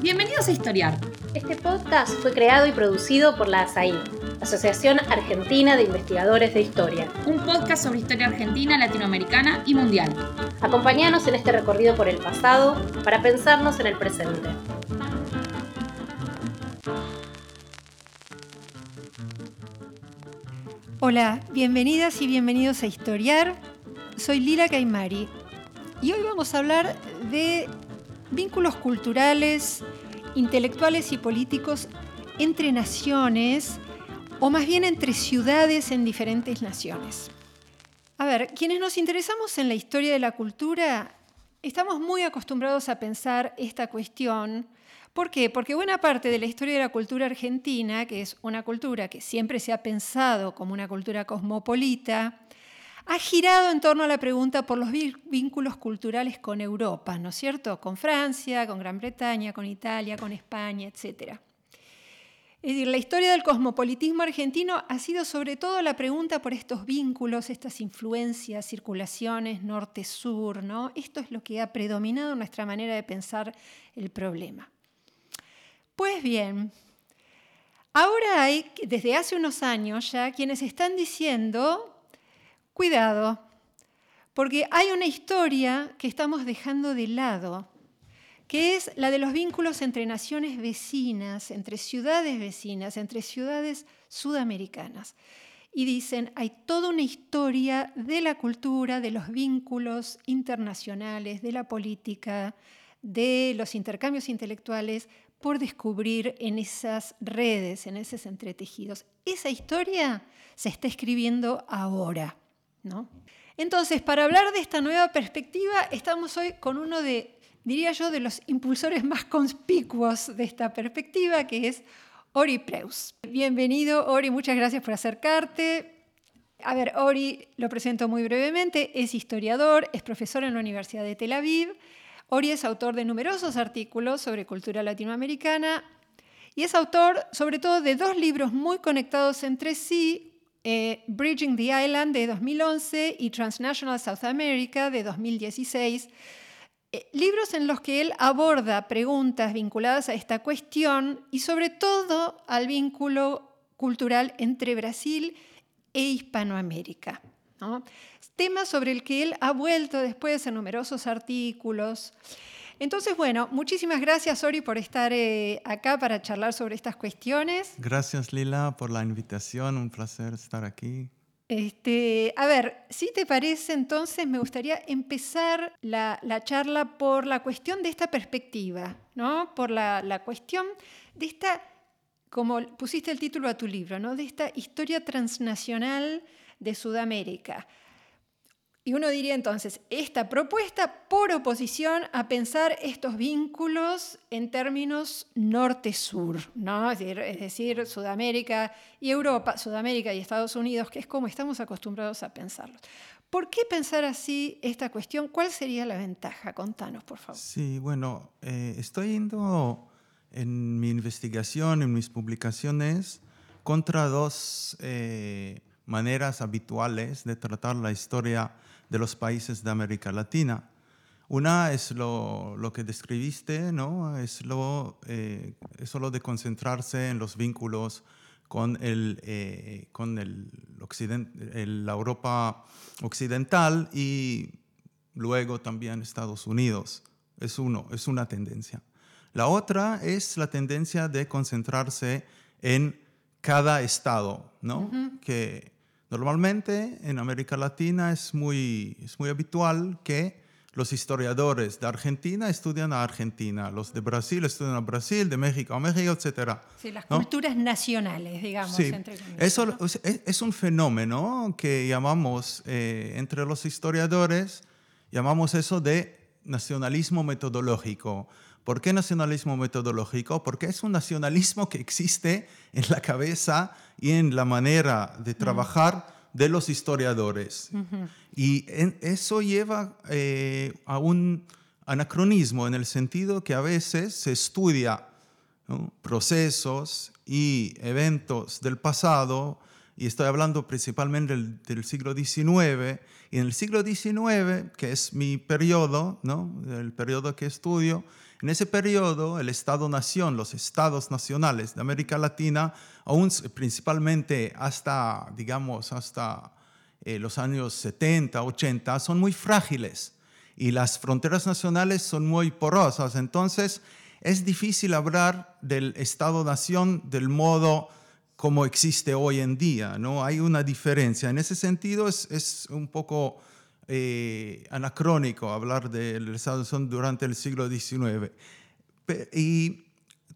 Bienvenidos a Historiar. Este podcast fue creado y producido por la ASAI, Asociación Argentina de Investigadores de Historia. Un podcast sobre historia argentina, latinoamericana y mundial. Acompáñanos en este recorrido por el pasado para pensarnos en el presente. Hola, bienvenidas y bienvenidos a Historiar. Soy Lila Caimari y hoy vamos a hablar de vínculos culturales, intelectuales y políticos entre naciones o más bien entre ciudades en diferentes naciones. A ver, quienes nos interesamos en la historia de la cultura, estamos muy acostumbrados a pensar esta cuestión. ¿Por qué? Porque buena parte de la historia de la cultura argentina, que es una cultura que siempre se ha pensado como una cultura cosmopolita, ha girado en torno a la pregunta por los vínculos culturales con Europa, ¿no es cierto? Con Francia, con Gran Bretaña, con Italia, con España, etc. Es decir, la historia del cosmopolitismo argentino ha sido sobre todo la pregunta por estos vínculos, estas influencias, circulaciones norte-sur, ¿no? Esto es lo que ha predominado en nuestra manera de pensar el problema. Pues bien, ahora hay, desde hace unos años ya, quienes están diciendo Cuidado, porque hay una historia que estamos dejando de lado, que es la de los vínculos entre naciones vecinas, entre ciudades vecinas, entre ciudades sudamericanas. Y dicen, hay toda una historia de la cultura, de los vínculos internacionales, de la política, de los intercambios intelectuales por descubrir en esas redes, en esos entretejidos. Esa historia se está escribiendo ahora. Entonces, para hablar de esta nueva perspectiva, estamos hoy con uno de, diría yo, de los impulsores más conspicuos de esta perspectiva, que es Ori Preus. Bienvenido, Ori, muchas gracias por acercarte. A ver, Ori lo presento muy brevemente, es historiador, es profesor en la Universidad de Tel Aviv. Ori es autor de numerosos artículos sobre cultura latinoamericana y es autor sobre todo de dos libros muy conectados entre sí, eh, Bridging the Island de 2011 y Transnational South America de 2016, eh, libros en los que él aborda preguntas vinculadas a esta cuestión y sobre todo al vínculo cultural entre Brasil e Hispanoamérica. Tema sobre el que él ha vuelto después en numerosos artículos. Entonces, bueno, muchísimas gracias, Ori, por estar eh, acá para charlar sobre estas cuestiones. Gracias, Lila, por la invitación. Un placer estar aquí. Este, a ver, si te parece, entonces me gustaría empezar la, charla por la cuestión de esta perspectiva, ¿no? Por la, la, cuestión de esta, como pusiste el título a tu libro, ¿no? De esta historia transnacional de Sudamérica. Y uno diría entonces, esta propuesta por oposición a pensar estos vínculos en términos norte-sur, ¿no? es, decir, Sudamérica y Europa, Sudamérica y Estados Unidos, que es como estamos acostumbrados a pensarlos. ¿Por qué pensar así esta cuestión? ¿Cuál sería la ventaja? Contanos, por favor. Sí, bueno, eh, estoy yendo en mi investigación, en mis publicaciones, contra dos eh, maneras habituales de tratar la historia de los países de América Latina. Una es lo, lo que describiste, ¿no? es, lo, eh, es de concentrarse en los vínculos con, el, eh, con el la Europa occidental y luego también Estados Unidos. Es, uno, es una tendencia. La otra es la tendencia de concentrarse en cada estado, ¿no? que Normalmente en América Latina es muy, es muy habitual que los historiadores de Argentina estudian a Argentina, los de Brasil estudian a Brasil, de México a México, etc. Sí, las culturas nacionales, digamos. Sí. Eso es, un fenómeno que llamamos, eh, entre los historiadores, llamamos eso de nacionalismo metodológico. ¿Por qué nacionalismo metodológico? Porque es un nacionalismo que existe en la cabeza y en la manera de trabajar de los historiadores. Y eso lleva eh, a un anacronismo en el sentido que a veces se estudia procesos y eventos del pasado y estoy hablando principalmente del, del, siglo XIX, y en el siglo XIX, que es mi periodo, ¿no? el periodo que estudio, en ese periodo el Estado-Nación, los estados nacionales de América Latina, aún principalmente hasta, digamos, hasta eh, los años 70, 80, son muy frágiles y las fronteras nacionales son muy porosas. Entonces, es difícil hablar del Estado-Nación del modo como existe hoy en día, ¿no? Hay una diferencia. En ese sentido es, es un poco eh, anacrónico hablar del Estado-Nación durante el siglo XIX. Y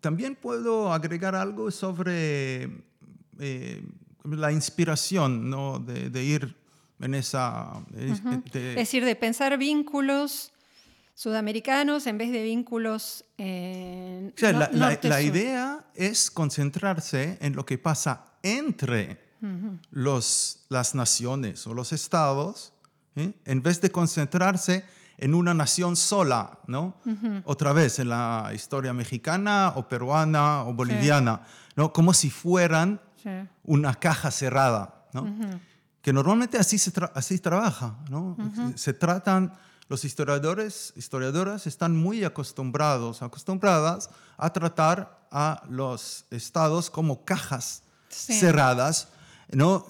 también puedo agregar algo sobre eh, la inspiración ¿no? de, de, ir en esa... es decir, de pensar vínculos sudamericanos en vez de vínculos... Eh, la, idea es concentrarse en lo que pasa entre los, las naciones o los estados, en vez de concentrarse en una nación sola, ¿no? Otra vez, en la historia mexicana o peruana o boliviana, ¿no? Como si fueran una caja cerrada, ¿no? Que normalmente así se así trabaja, ¿no? Se tratan los historiadores, historiadoras están muy acostumbrados, acostumbradas a tratar a los estados como cajas cerradas, ¿no?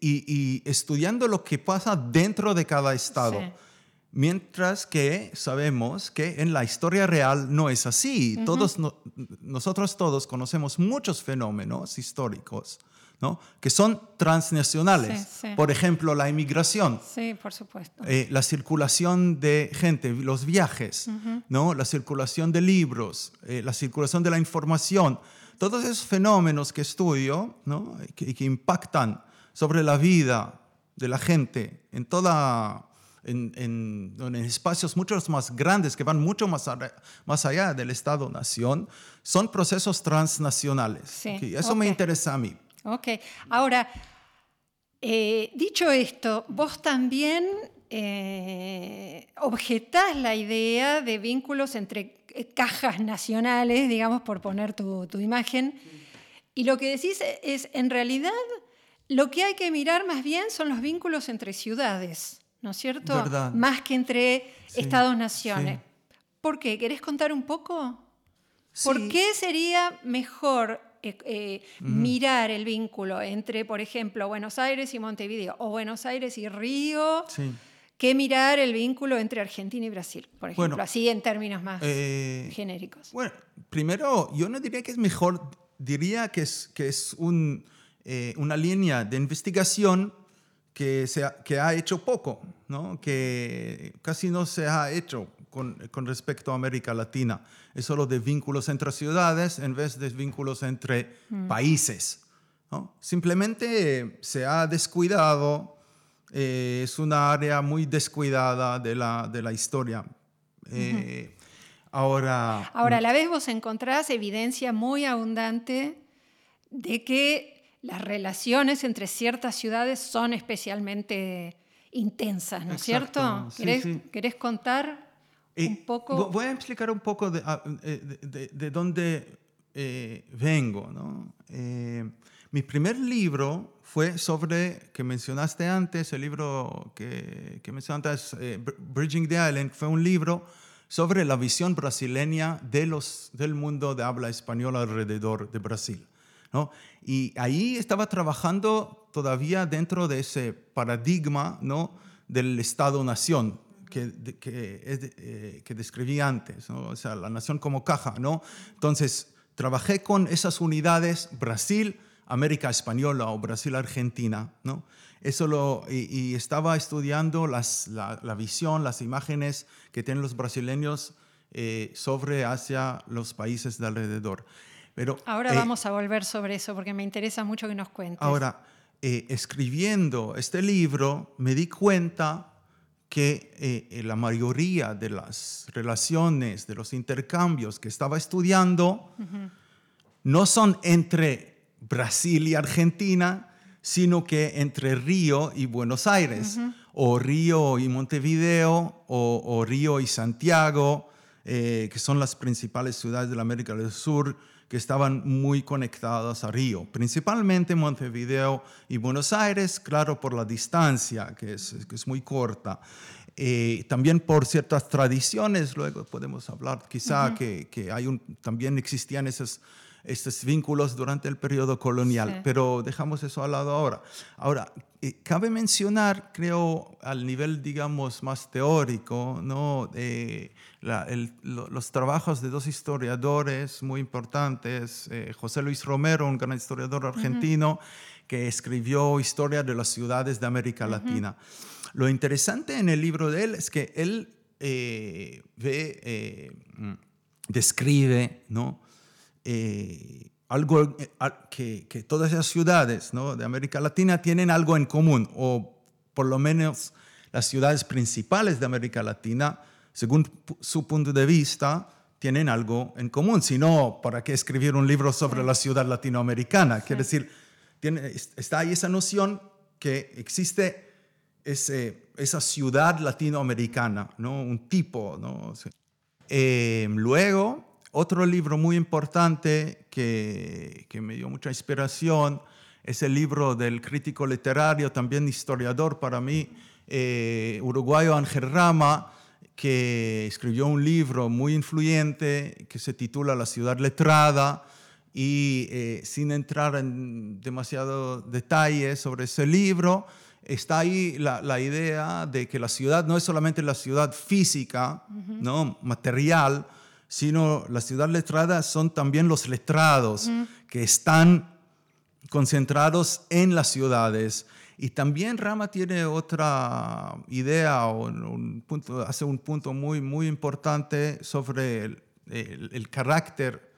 Y, estudiando lo que pasa dentro de cada estado. Mientras que sabemos que en la historia real no es así. Todos nosotros todos conocemos muchos fenómenos históricos ¿no? que son transnacionales. Por ejemplo, la inmigración. Sí, por supuesto. Eh, la circulación de gente, los viajes, ¿no? la circulación de libros, eh, la circulación de la información. Todos esos fenómenos que estudio ¿no? que, que impactan sobre la vida de la gente en toda en, en, espacios mucho más grandes que van mucho más, más allá del Estado-nación, son procesos transnacionales. Sí. Eso me interesa a mí. Ok, ahora, eh, dicho esto, vos también eh, objetás la idea de vínculos entre cajas nacionales, digamos, por poner tu, imagen, y lo que decís es, en realidad, lo que hay que mirar más bien son los vínculos entre ciudades, ¿no es cierto? Más que entre estados-naciones. ¿Por qué? ¿Querés contar un poco? ¿Por qué sería mejor eh, eh, mirar el vínculo entre, por ejemplo, Buenos Aires y Montevideo o Buenos Aires y Río, que mirar el vínculo entre Argentina y Brasil, por ejemplo, así en términos más eh, genéricos. Bueno, primero, yo no diría que es mejor, diría que es, que es un, una línea de investigación que, se ha, que ha hecho poco, ¿no? que casi no se ha hecho con, respecto a América Latina. Es solo de vínculos entre ciudades en vez de vínculos entre mm. países. Simplemente se ha descuidado, eh, es una área muy descuidada de la, de la historia. Eh, ahora, ahora, a la vez vos encontrás evidencia muy abundante de que las relaciones entre ciertas ciudades son especialmente intensas, ¿no es cierto? ¿Querés, contar un poco. Voy a explicar un poco de, ah, eh, de, dónde eh, vengo. ¿no? Eh, mi primer libro fue sobre, que mencionaste antes, el libro que, que mencionaste antes, Bridging the Island, fue un libro sobre la visión brasileña de los, del mundo de habla española alrededor de Brasil. ¿No? Y ahí estaba trabajando todavía dentro de ese paradigma ¿no? del Estado-nación, que, eh, que, describí antes, o sea, la nación como caja, ¿no? Entonces, trabajé con esas unidades Brasil, América Española o Brasil-Argentina, ¿no? Eso lo, y, estaba estudiando las, la, visión, las imágenes que tienen los brasileños eh, sobre hacia los países de alrededor. Pero, ahora eh, vamos a volver sobre eso porque me interesa mucho que nos cuentes. Ahora, escribiendo este libro, me di cuenta que eh, la mayoría de las relaciones, de los intercambios que estaba estudiando, no son entre Brasil y Argentina, sino que entre Río y Buenos Aires, o Río y Montevideo, o, Río y Santiago. eh, que son las principales ciudades de la América del Sur, que estaban muy conectadas a Río, principalmente Montevideo y Buenos Aires, claro, por la distancia, que es, que es muy corta. Eh, también por ciertas tradiciones, luego podemos hablar quizá que, que, hay un, también existían esos, estos vínculos durante el periodo colonial, Sí. pero dejamos eso al lado ahora. Ahora, eh, cabe mencionar, creo, al nivel, digamos, más teórico, ¿no? Eh, la- el- lo- los trabajos de dos historiadores muy importantes, eh, José Luis Romero, un gran historiador argentino, que escribió Historia de las ciudades de América Latina. Lo interesante en el libro de él es que él eh, ve, eh, mm, describe, ¿no? Eh, algo eh, que, que todas esas ciudades ¿no? de América Latina tienen algo en común, o por lo menos las ciudades principales de América Latina, según su punto de vista, tienen algo en común. Si no, ¿para qué escribir un libro sobre la ciudad latinoamericana? Quiere decir, tiene, está ahí esa noción que existe ese- esa ciudad latinoamericana, ¿no? un tipo. ¿no? Sea, eh, luego, otro libro muy importante que, que me dio mucha inspiración es el libro del crítico literario, también historiador para mí, eh, uruguayo Ángel Rama, que escribió un libro muy influyente que se titula La ciudad letrada y eh, sin entrar en demasiado detalle sobre ese libro, está ahí la, la idea de que la ciudad no es solamente la ciudad física, ¿no? material, sino la ciudad letrada son también los letrados que están concentrados en las ciudades. Y también Rama tiene otra idea, o un punto, hace un punto muy, muy importante sobre el, el- el carácter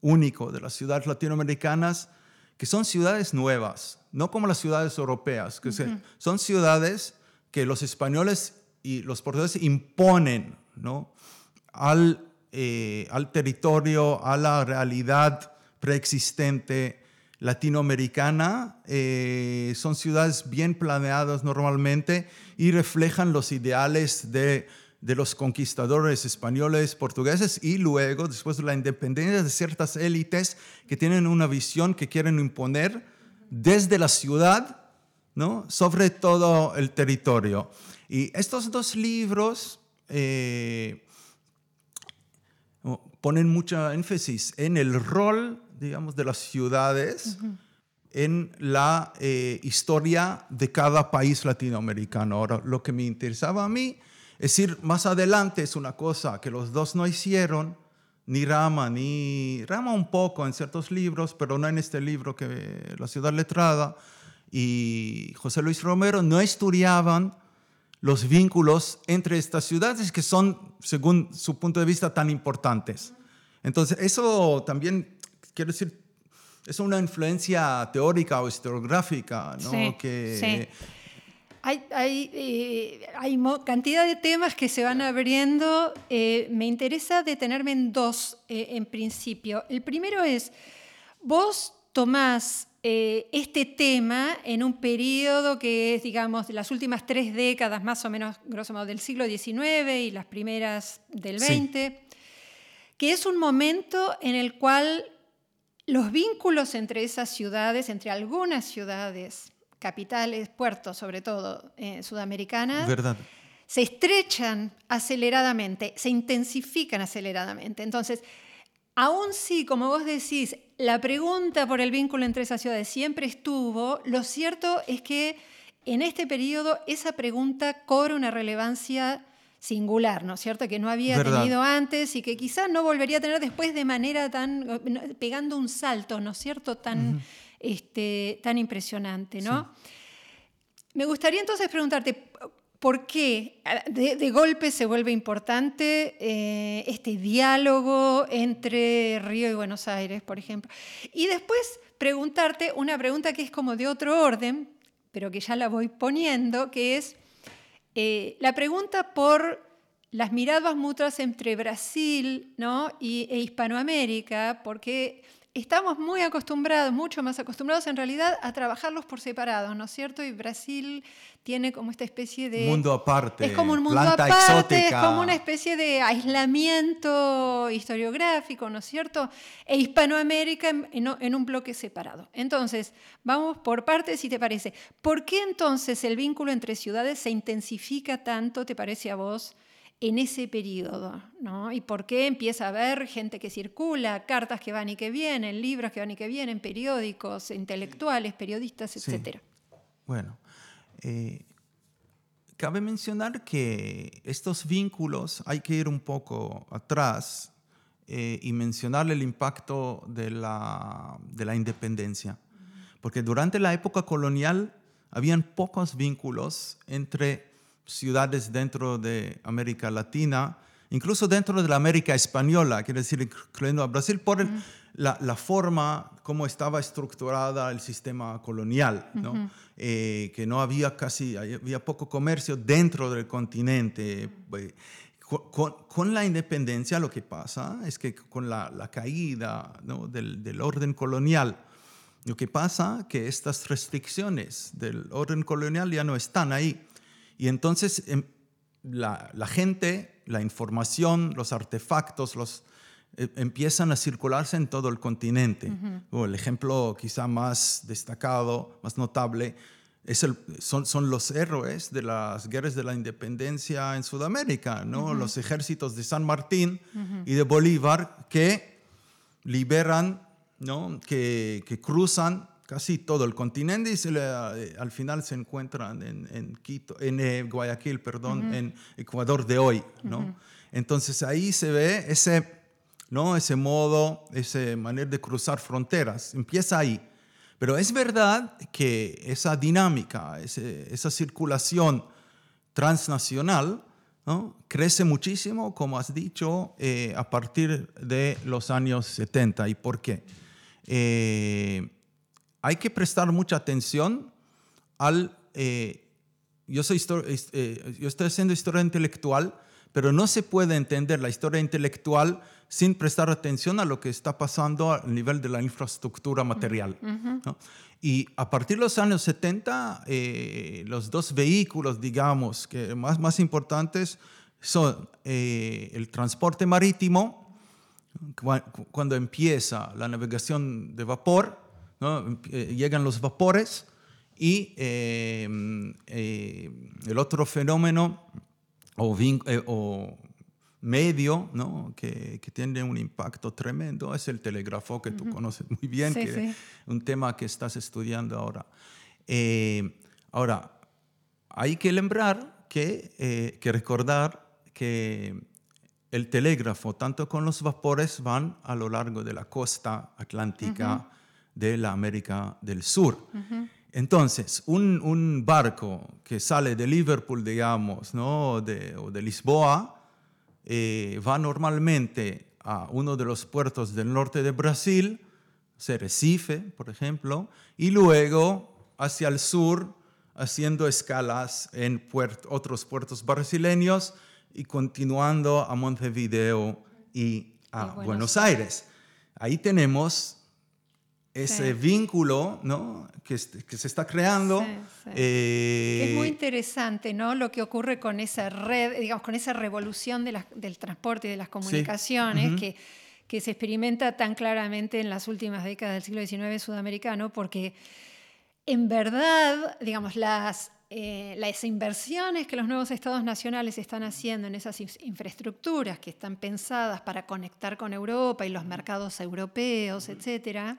único de las ciudades latinoamericanas, que son ciudades nuevas, no como las ciudades europeas, que son ciudades que los españoles y los portugueses imponen ¿no? al, eh, al territorio, a la realidad preexistente latinoamericana. eh, son ciudades bien planeadas normalmente y reflejan los ideales de, de los conquistadores españoles, portugueses y luego, después de la independencia, de ciertas élites que tienen una visión que quieren imponer desde la ciudad ¿no? sobre todo el territorio. Y estos dos libros eh, ponen mucha énfasis en el rol, digamos, de las ciudades en la eh, historia de cada país latinoamericano. Ahora, lo que me interesaba a mí es ir más adelante, es una cosa que los dos no hicieron, ni Rama, ni Rama un poco en ciertos libros, pero no en este libro que La ciudad letrada, y José Luis Romero no estudiaban los vínculos entre estas ciudades que son, según su punto de vista, tan importantes. Entonces, eso también, quiero decir, es una influencia teórica o historiográfica, ¿no? Sí, que, sí. Hay, hay, eh, hay cantidad de temas que se van abriendo. Eh, me interesa detenerme en dos eh, en principio. El primero es, vos tomás eh, este tema en un periodo que es, digamos, de las últimas tres décadas, más o menos, grosso modo, del siglo XIX y las primeras del Sí. XX, que es un momento en el cual los vínculos entre esas ciudades, entre algunas ciudades, capitales, puertos sobre todo, eh, sudamericanas, ¿verdad? se estrechan aceleradamente, se intensifican aceleradamente. Entonces, aun si, como vos decís, la pregunta por el vínculo entre esas ciudades siempre estuvo, lo cierto es que en este periodo esa pregunta cobra una relevancia singular, ¿no es cierto? Que no había Verdad. tenido antes y que quizás no volvería a tener después de manera tan, pegando un salto, ¿no es cierto? Tan, este, tan impresionante, ¿no? Me gustaría entonces preguntarte, ¿por qué de, de golpe se vuelve importante eh, este diálogo entre Río y Buenos Aires, por ejemplo? Y después preguntarte una pregunta que es como de otro orden, pero que ya la voy poniendo, que es eh, la pregunta por las miradas mutuas entre Brasil y, e Hispanoamérica, porque estamos muy acostumbrados, mucho más acostumbrados en realidad a trabajarlos por separado, ¿no es cierto? Y Brasil tiene como esta especie de... Mundo aparte. Es como un mundo aparte, es como una especie de aislamiento historiográfico, ¿no es cierto? E Hispanoamérica en- en un bloque separado. Entonces, vamos por partes, si te parece. ¿Por qué entonces el vínculo entre ciudades se intensifica tanto, te parece a vos, en ese periodo? ¿no? ¿Y por qué empieza a haber gente que circula, cartas que van y que vienen, libros que van y que vienen, periódicos, intelectuales, periodistas, Sí. etcétera? Bueno, eh, cabe mencionar que estos vínculos hay que ir un poco atrás eh, y mencionar el impacto de la, de la independencia. Porque durante la época colonial habían pocos vínculos entre ciudades dentro de América Latina, incluso dentro de la América española, quiere decir, incluyendo a Brasil, por el- la, la forma como estaba estructurada el sistema colonial, ¿no? Eh, que no había casi, había poco comercio dentro del continente. eh, con, con- la independencia lo que pasa es que con la, la caída ¿no? del, del orden colonial, lo que pasa que estas restricciones del orden colonial ya no están ahí. Y entonces em, la, la gente, la información, los artefactos, los, eh, empiezan a circularse en todo el continente. El ejemplo quizá más destacado, más notable, es el- son, son los héroes de las guerras de la independencia en Sudamérica, ¿no? los ejércitos de San Martín y de Bolívar que liberan, ¿no? que, que cruzan casi todo el continente y se le- eh, al final se encuentran en, en Quito, en eh, Guayaquil, perdón, en Ecuador de hoy. ¿no? Entonces ahí se ve ese, ¿no? ese modo, esa manera de cruzar fronteras. Empieza ahí. Pero es verdad que esa dinámica, ese- esa circulación transnacional, ¿no? crece muchísimo, como has dicho, eh, a partir de los años 70. ¿Y por qué? Eh, hay que prestar mucha atención al... eh, yo, soy eh, yo estoy haciendo historia intelectual, pero no se puede entender la historia intelectual sin prestar atención a lo que está pasando a nivel de la infraestructura material. ¿no? Y a partir de los años 70, eh, los dos vehículos, digamos, que más, más importantes son eh, el transporte marítimo, cua- cu- cuando empieza la navegación de vapor, ¿no? Eh, llegan los vapores y eh, eh, el otro fenómeno o, medio ¿no? que, que tiene un impacto tremendo es el telégrafo, que tú conoces muy bien, Sí, que sí. es un tema que estás estudiando ahora. Eh, ahora, hay que lembrar que, eh, que recordar que el telégrafo, tanto con los vapores, van a lo largo de la costa atlántica de la América del Sur. Entonces, un, un barco que sale de Liverpool, digamos, ¿no? de, o de Lisboa, eh, va normalmente a uno de los puertos del norte de Brasil, se Recife, por ejemplo, y luego hacia el sur, haciendo escalas en puert- otros puertos brasileños y continuando a Montevideo y a Y Buenos Buenos Aires. Ahí tenemos ese Sí. vínculo ¿no? que, que se está creando. Sí, sí. eh, Es muy interesante, ¿no? Lo que ocurre con esa red, digamos, con esa revolución de las- del transporte y de las comunicaciones Ujú. que, que se experimenta tan claramente en las últimas décadas del siglo XIX sudamericano, porque en verdad, digamos, las, eh, las inversiones que los nuevos estados nacionales están haciendo en esas in- infraestructuras que están pensadas para conectar con Europa y los mercados europeos, etcétera,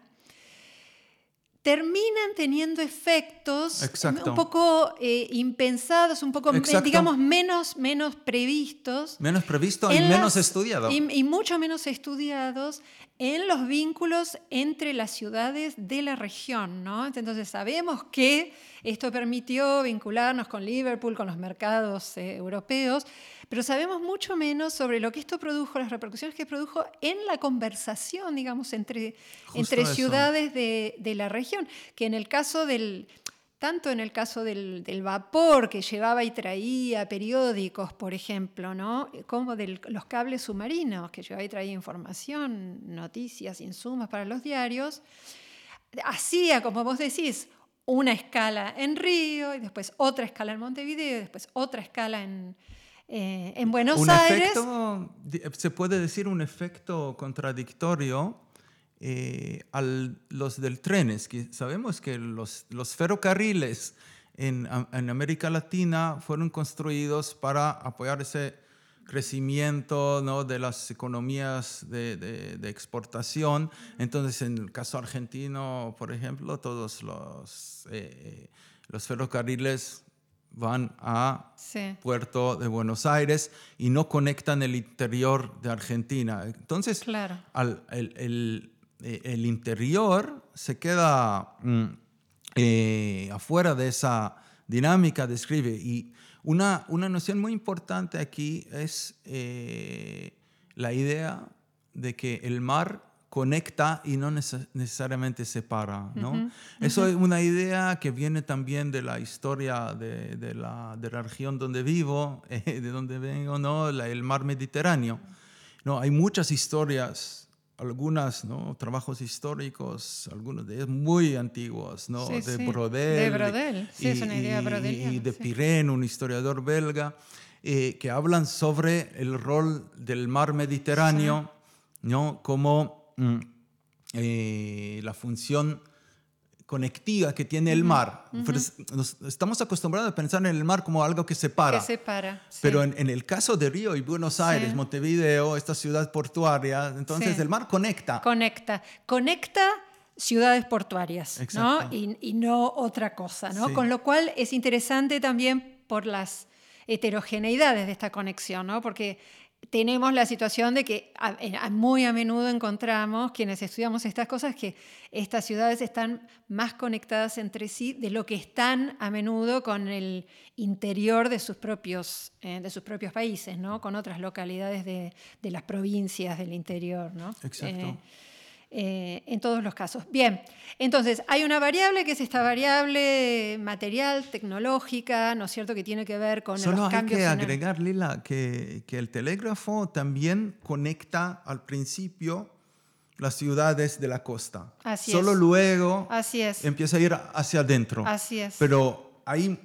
terminan teniendo efectos Exacto. un poco eh, impensados, un poco, eh, Exacto. digamos, menos, menos previstos. menos previsto y en menos las- estudiado. Y, y mucho menos estudiados en los vínculos entre las ciudades de la región, ¿no? Entonces sabemos que esto permitió vincularnos con Liverpool, con los mercados eh, europeos, pero sabemos mucho menos sobre lo que esto produjo, las repercusiones que produjo en la conversación, digamos, entre, Justo entre eso. ciudades de, de la región, que en el caso del, tanto en el caso del, del, vapor que llevaba y traía periódicos, por ejemplo, ¿no? como de los cables submarinos que llevaba y traía información, noticias, insumos para los diarios, hacía, como vos decís, una escala en Río y después otra escala en Montevideo y después otra escala en, eh, en Buenos un Aires. Efecto, se puede decir un efecto contradictorio eh, a los del trenes, que sabemos que los, los ferrocarriles en, en, América Latina fueron construidos para apoyar ese crecimiento ¿no? de las economías de, de, de, exportación. Entonces, en el caso argentino, por ejemplo, todos los, eh, los ferrocarriles van a sí. Puerto de Buenos Aires y no conectan el interior de Argentina. Entonces, claro. al, el, el, el, interior se queda mm, eh, afuera de esa dinámica, describe. Y una, una noción muy importante aquí es eh, la idea de que el mar conecta y no necesariamente separa. ¿no? Uh -huh, Eso uh -huh. es una idea que viene también de la historia de, de, la, de la, región donde vivo, eh, de donde vengo, ¿no? La, el mar Mediterráneo. No, hay muchas historias, algunas, ¿no? trabajos históricos, algunos de ellos muy antiguos, ¿no? Sí, de sí. Brodel. De Brodel, sí, y, es una idea brodeliana, Y de sí. Pirén, un historiador belga, eh, que hablan sobre el rol del mar Mediterráneo, ¿no? Como mm, eh, la función conectiva que tiene el mar. Pero es- nos- estamos acostumbrados a pensar en el mar como algo que separa. Que separa. sí. Pero en, en el caso de Río y Buenos Aires, Sí. Montevideo, esta ciudad portuaria, entonces Sí. el mar conecta. Conecta. Conecta ciudades portuarias, ¿no? Exacto. Y, y no otra cosa, ¿no? Con lo cual es interesante también por las heterogeneidades de esta conexión, ¿no? Porque tenemos la situación de que a- en- a- muy a menudo encontramos, quienes estudiamos estas cosas, que estas ciudades están más conectadas entre sí de lo que están a menudo con el interior de sus propios, eh, de sus propios países, ¿no? con otras localidades de, de las provincias del interior. ¿no? Exacto. Eh, eh, en todos los casos. Bien, entonces hay una variable que es esta variable material, tecnológica, ¿no es cierto?, que tiene que ver con Solo los hay cambios. que en el- agregar, Lila, que, que el telégrafo también conecta al principio las ciudades de la costa. Así Solo es. luego Así es. empieza a ir hacia adentro. Así es. Pero hay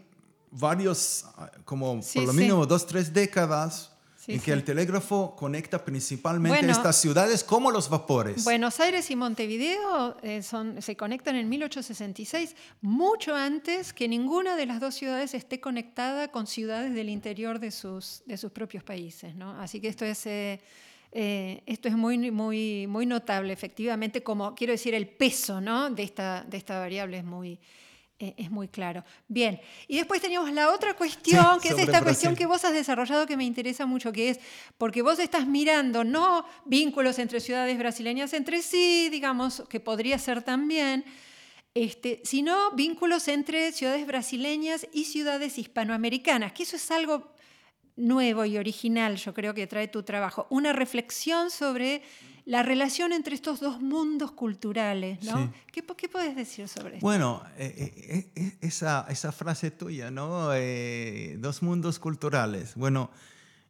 varios, como Sí, por lo sí. mínimo dos, tres décadas Sí, en sí. que el telégrafo conecta principalmente Bueno. estas ciudades como los vapores. Buenos Aires y Montevideo eh, son, se conectan en 1866, mucho antes que ninguna de las dos ciudades esté conectada con ciudades del interior de sus, de sus propios países. ¿no? Así que esto es, eh, eh, esto es muy, muy, muy notable, efectivamente, como quiero decir, el peso ¿no? de, esta, de esta variable es muy, es muy claro. Bien, y después teníamos la otra cuestión, Sí, que es esta cuestión que vos has desarrollado que me interesa mucho, que es porque vos estás mirando no vínculos entre ciudades brasileñas entre sí, digamos, que podría ser también, este, sino vínculos entre ciudades brasileñas y ciudades hispanoamericanas, que eso es algo nuevo y original, yo creo que trae tu trabajo. Una reflexión sobre la relación entre estos dos mundos culturales, ¿no? Sí. ¿Qué, qué puedes decir sobre esto? Bueno, eh, eh, eh, esa, esa frase tuya, ¿no? Eh, dos mundos culturales. Bueno,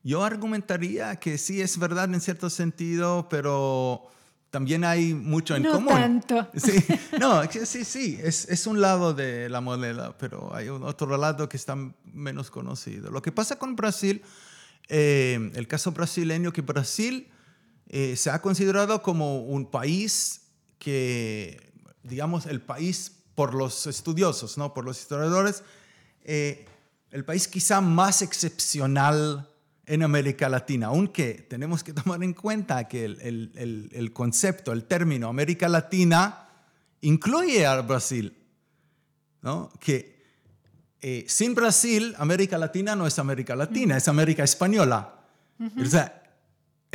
yo argumentaría que sí es verdad en cierto sentido, pero también hay mucho en No común. tanto. Sí, no, sí, sí, es, es un lado de la moneda, pero hay otro lado que está menos conocido. Lo que pasa con Brasil, el caso brasileño, que Brasil eh, se ha considerado como un país que, digamos, el país por los estudiosos, ¿no? por los historiadores, eh, el país quizá más excepcional en América Latina, aunque tenemos que tomar en cuenta que el, el- el- el concepto, el término América Latina incluye a Brasil, ¿no? que eh, sin Brasil, América Latina no es América Latina, es América Española. O sea,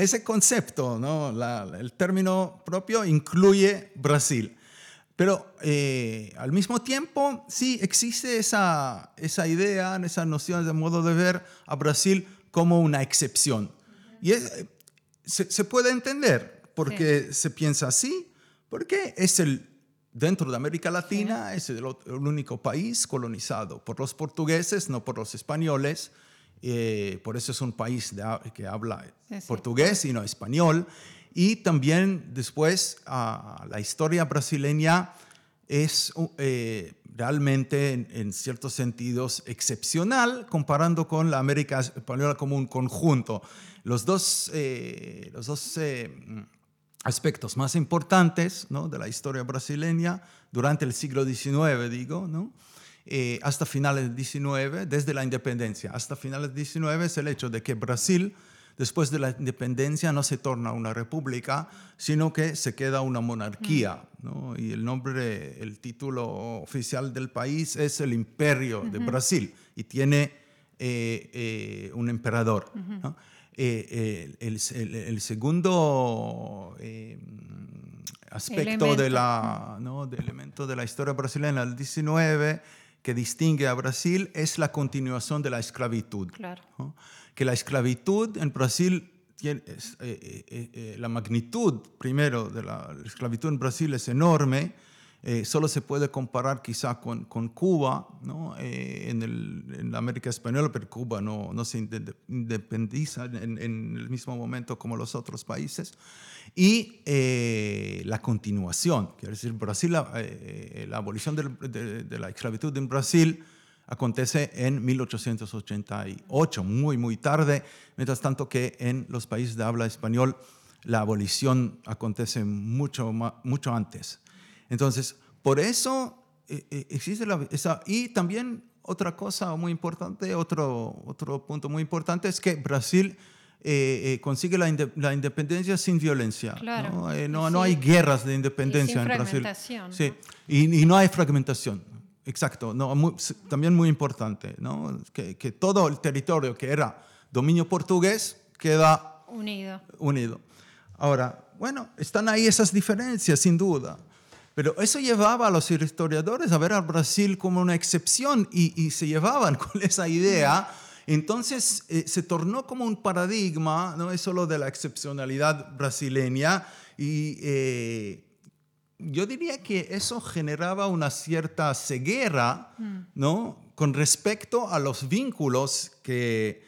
ese concepto, ¿no? La- el término propio incluye Brasil. Pero eh, al mismo tiempo, sí existe esa, esa idea, esa noción, de modo de ver a Brasil como una excepción. Y es- se, se puede entender porque se piensa así, porque es el dentro de América Latina es el, el, único país colonizado por los portugueses, no por los españoles. Eh, por eso es un país de, que habla sí, sí. portugués y no español. Y también después uh, la historia brasileña es eh, realmente en, en, ciertos sentidos excepcional comparando con la América española como un conjunto. Los dos, eh, los dos aspectos más importantes ¿no? de la historia brasileña durante el siglo XIX, digo, ¿no? Eh, hasta finales del XIX, desde la independencia hasta finales del XIX, es el hecho de que Brasil, después de la independencia, no se torna una república, sino que se queda una monarquía. ¿no? Y el nombre, el título oficial del país es el Imperio uh -huh. de Brasil y tiene eh, eh, un emperador. Uh -huh. ¿no? el, el, el, segundo aspecto de la, ¿no? de elemento de la historia brasileña del 19 que distingue a Brasil es la continuación de la esclavitud. Claro. ¿no? Que la esclavitud en Brasil, tiene, es, eh, eh, eh, la magnitud primero de la esclavitud en Brasil es enorme, solo se puede comparar quizá con, Cuba ¿no? en, América Española, pero Cuba no, se independiza en, el mismo momento como los otros países. Y eh, la continuación, quiere decir, Brasil, la, eh, abolición de, la esclavitud en Brasil acontece en 1888, muy, muy tarde, mientras tanto que en los países de habla español la abolición acontece mucho antes. Entonces, por eso eh, existe la, esa... Y también otra cosa muy importante, otro, otro punto muy importante es que Brasil eh, eh, consigue la, inde la, independencia sin violencia. Claro. ¿no? Eh, no, sí. no, hay guerras de independencia en Brasil. ¿no? Sí, y, y, no hay fragmentación. Exacto, no, muy, también muy importante, ¿no? que, que, todo el territorio que era dominio portugués queda unido. unido. Ahora, bueno, están ahí esas diferencias, sin duda. Pero eso llevaba a los historiadores a ver a Brasil como una excepción y, y se llevaban con esa idea. Entonces eh, se tornó como un paradigma, no es solo de la excepcionalidad brasileña, y eh, yo diría que eso generaba una cierta ceguera, mm. ¿no? Con respecto a los vínculos que,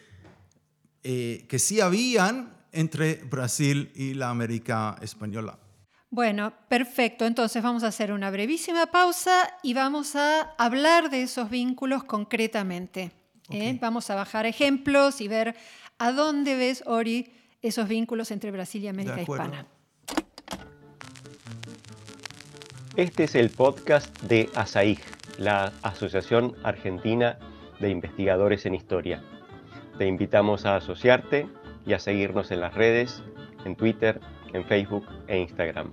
eh, que sí habían entre Brasil y la América española. Bueno, perfecto. Entonces vamos a hacer una brevísima pausa y vamos a hablar de esos vínculos concretamente. Okay. ¿eh? Vamos a bajar ejemplos y ver a dónde ves, Ori, esos vínculos entre Brasil y América Hispana. Este es el podcast de ASAIG, la Asociación Argentina de Investigadores en Historia. Te invitamos a asociarte y a seguirnos en las redes, en Twitter, en Facebook e Instagram.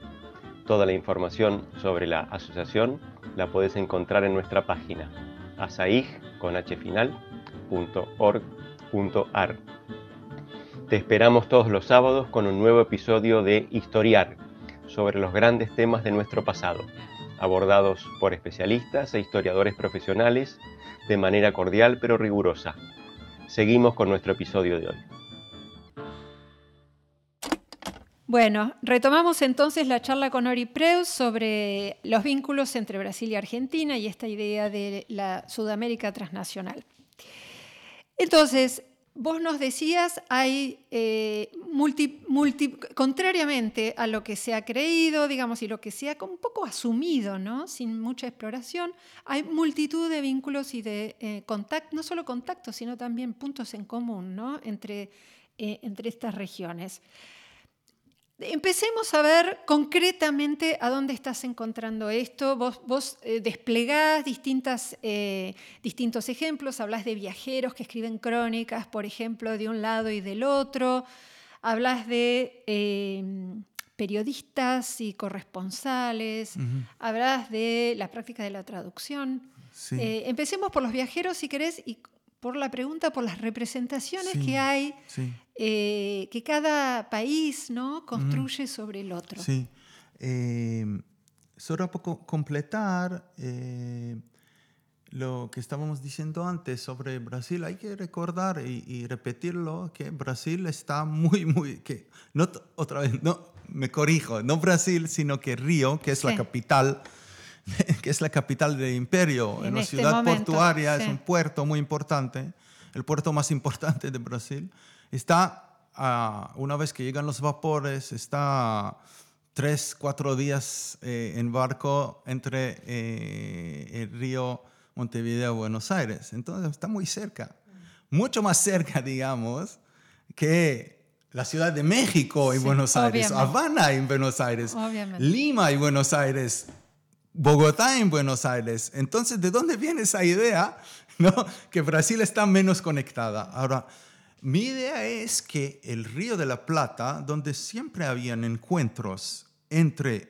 Toda la información sobre la asociación la puedes encontrar en nuestra página asaig con h final .org.ar. Te esperamos todos los sábados con un nuevo episodio de Historiar sobre los grandes temas de nuestro pasado, abordados por especialistas e historiadores profesionales de manera cordial pero rigurosa. Seguimos con nuestro episodio de hoy. Bueno, retomamos entonces la charla con Ori Preus sobre los vínculos entre Brasil y Argentina y esta idea de la Sudamérica transnacional. Entonces, vos nos decías, hay eh, contrariamente a lo que se ha creído, digamos, y lo que se ha un poco asumido, ¿no? sin mucha exploración, hay multitud de vínculos y de eh, contactos, no solo contactos, sino también puntos en común ¿no? entre, eh, entre estas regiones. Empecemos a ver concretamente a dónde estás encontrando esto. Vos, vos eh, desplegás distintas, eh, distintos ejemplos, hablas de viajeros que escriben crónicas, por ejemplo, de un lado y del otro, hablas de eh, periodistas y corresponsales, uh -huh. hablas de las prácticas de la traducción. Sí. empecemos por los viajeros, si querés, y por la pregunta, por las representaciones sí, que hay, sí. eh, que cada país ¿no? construye sobre el otro. Sí. Eh, solo para completar eh, lo que estábamos diciendo antes sobre Brasil, hay que recordar y, y, repetirlo, que Brasil está muy, muy... Que, no, otra vez, no, me corrijo, no Brasil, sino que Río, que es sí. la capital que es la capital del imperio, En una este ciudad momento, portuaria, sí. es un puerto muy importante, el puerto más importante de Brasil. Está, una vez que llegan los vapores, está tres, cuatro días eh, en barco entre eh, el río Montevideo y Buenos Aires. Entonces está muy cerca, mucho más cerca, digamos, que la Ciudad de México y Sí, Buenos Aires, obviamente. Habana y Buenos Aires, Obviamente. Lima y Buenos Aires, Bogotá en Buenos Aires. Entonces, ¿de dónde viene esa idea? ¿No? Que Brasil está menos conectada. Ahora, mi idea es que el Río de la Plata, donde siempre habían encuentros entre,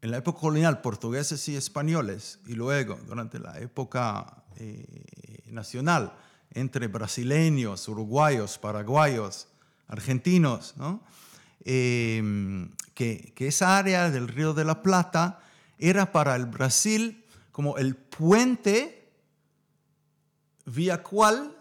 en la época colonial, portugueses y españoles, y luego, durante la época eh, nacional, entre brasileños, uruguayos, paraguayos, argentinos, ¿no? Eh, que, que esa área del Río de la Plata era para el Brasil como el puente vía cual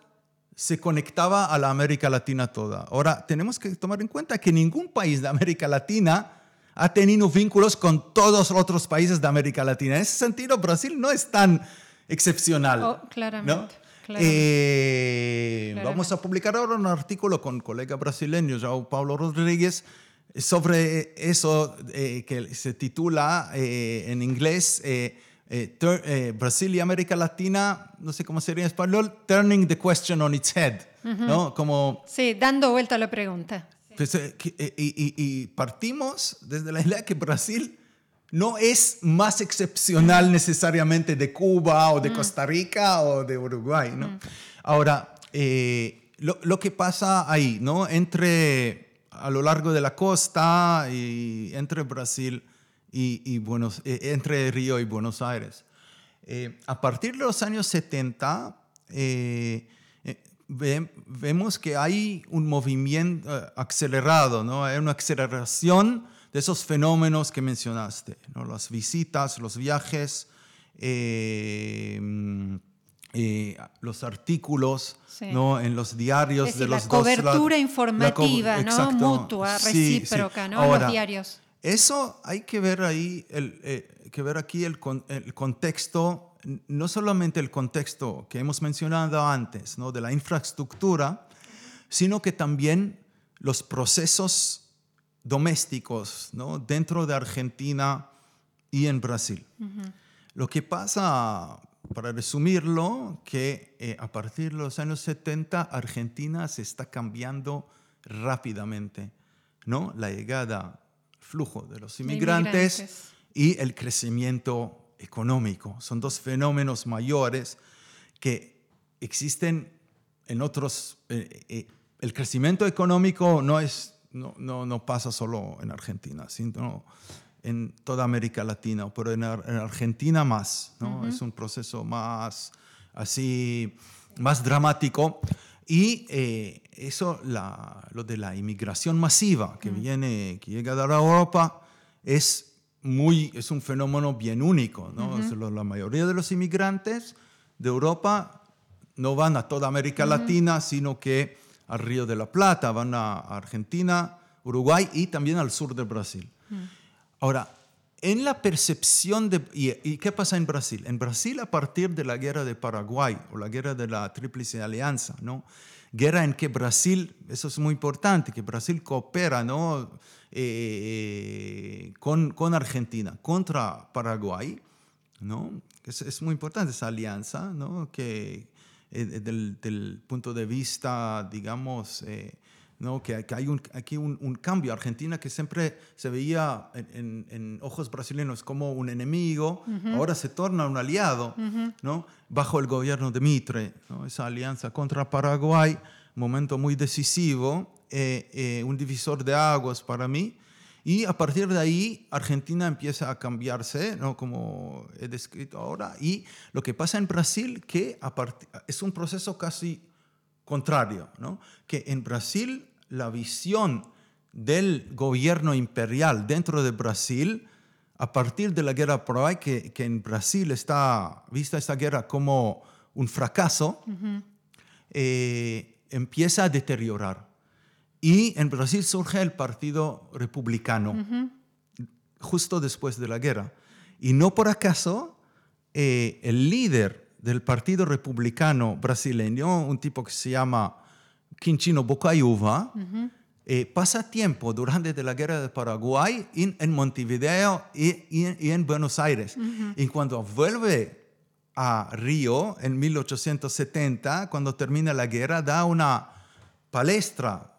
se conectaba a la América Latina toda. Ahora, tenemos que tomar en cuenta que ningún país de América Latina ha tenido vínculos con todos los otros países de América Latina. En ese sentido, Brasil no es tan excepcional. Oh, claramente, ¿no? claramente. Eh, Claramente. vamos a publicar ahora un artículo con un colega brasileño, João Paulo Rodríguez, sobre eso eh, que se titula eh, en inglés eh, eh, eh, Brasil y América Latina, no sé cómo sería en español, Turning the Question on its Head, ¿no? Como Sí, dando vuelta a la pregunta. pues, y, y- y partimos desde la idea que Brasil no es más excepcional necesariamente de Cuba o de Costa Rica o de Uruguay, ¿no? Ahora, eh, lo, lo que pasa ahí, ¿no? Entre, a lo largo de la costa y entre Brasil y, Buenos, eh, Río y Buenos Aires. Eh, a partir de los años 70, eh, ve- vemos que hay un movimiento acelerado, ¿no? Hay una aceleración de esos fenómenos que mencionaste, ¿no? Las visitas, los viajes, eh, los artículos, Sí. ¿no? En los diarios Es de decir, la los dos cobertura La co- informativa, ¿no? exacto. Mutua, Sí, sí. recíproca, ¿no? En Ahora, los diarios. eso hay que ver ahí, el, eh, que ver aquí el, con- el contexto, no solamente el contexto que hemos mencionado antes, ¿no? de la infraestructura, sino que también los procesos domésticos ¿no? dentro de Argentina y en Brasil. Lo que pasa, para resumirlo, que eh, a partir de los años 70 Argentina se está cambiando rápidamente, ¿no? La llegada, flujo de los inmigrantes, inmigrantes. y el crecimiento económico. Son dos fenómenos mayores que existen en otros. eh, eh, el crecimiento económico no, es, no, no, no pasa solo en Argentina, sino en toda América Latina, pero en, Ar- en Argentina más. ¿no? Es un proceso más así, más dramático. Y eh, eso, la- lo de la inmigración masiva que viene, que llega de Europa, es, muy, es un fenómeno bien único. ¿no? Es lo- la mayoría de los inmigrantes de Europa no van a toda América Latina, sino que al Río de la Plata, van a Argentina, Uruguay y también al sur de Brasil. Ahora, en la percepción de... Y, y qué pasa en Brasil? En Brasil, a partir de la guerra de Paraguay o la guerra de la Tríplice Alianza, ¿no? Guerra en que Brasil, eso es muy importante, que Brasil coopera, ¿no? Eh, con, con Argentina contra Paraguay, ¿no? Es, es muy importante esa alianza, ¿no? Que eh, del, del punto de vista, digamos, eh, ¿no? que, que hay un, aquí un, un cambio. Argentina que siempre se veía en, en- en ojos brasileños como un enemigo, ahora se torna un aliado, ¿no? bajo el gobierno de Mitre. ¿no? Esa alianza contra Paraguay, momento muy decisivo, eh, eh, un divisor de aguas para mí. Y a partir de ahí, Argentina empieza a cambiarse, ¿no? como he descrito ahora. Y lo que pasa en Brasil, que a es un proceso casi contrario, ¿no? que en Brasil la visión del gobierno imperial dentro de Brasil, a partir de la guerra Paraguay, que, que en Brasil está vista esta guerra como un fracaso, eh, empieza a deteriorar. Y en Brasil surge el Partido Republicano, justo después de la guerra. Y no por acaso, eh, el líder del Partido Republicano brasileño, un tipo que se llama Quinchino Bocayuva, eh, pasa tiempo durante la guerra de Paraguay en, en Montevideo y, y- y en Buenos Aires. Y cuando vuelve a Río en 1870, cuando termina la guerra, da una palestra.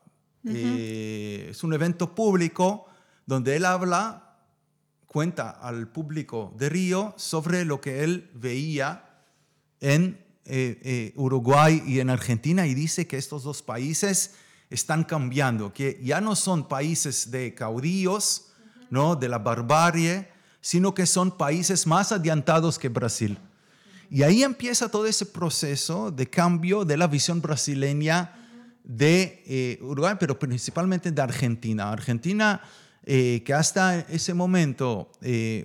Eh, es un evento público donde él habla, cuenta al público de Río sobre lo que él veía en eh, eh, Uruguay y en Argentina y dice que estos dos países están cambiando, que ya no son países de caudillos, ¿no? de la barbarie, sino que son países más adiantados que Brasil. Y ahí empieza todo ese proceso de cambio de la visión brasileña de eh, Uruguay, pero principalmente de Argentina. Argentina, eh, que hasta ese momento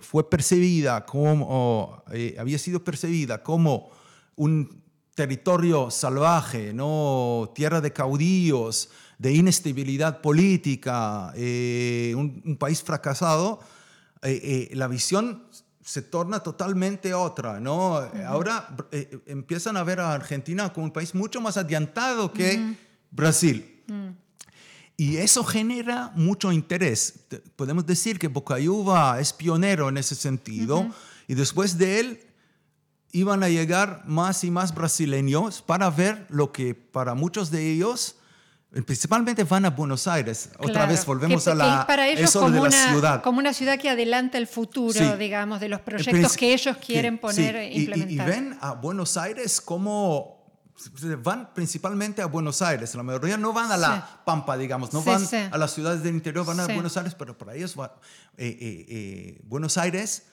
fue percibida como, había sido percibida como un territorio salvaje, ¿no? tierra de caudillos, de inestabilidad política, eh, un, un país fracasado, eh, eh, la visión se torna totalmente otra, ¿no? Ahora eh, empiezan a ver a Argentina como un país mucho más adiantado que Brasil. Y eso genera mucho interés. Te- Podemos decir que Bocayuva es pionero en ese sentido. Y después de él iban a llegar más y más brasileños para ver lo que para muchos de ellos, principalmente van a Buenos Aires. Otra Claro, vez volvemos que- a que la, para ellos eso como de la una, ciudad. como una ciudad que adelanta el futuro, Sí. digamos, de los proyectos que ellos quieren sí, poner sí. e Y- y- implementar. Y, ven a Buenos Aires como van principalmente a Buenos Aires. La mayoría no van a la Sí. Pampa, digamos, no Sí, van sí. a las ciudades del interior, van a. Buenos Aires, pero para ellos va- eh, eh, eh, Buenos Aires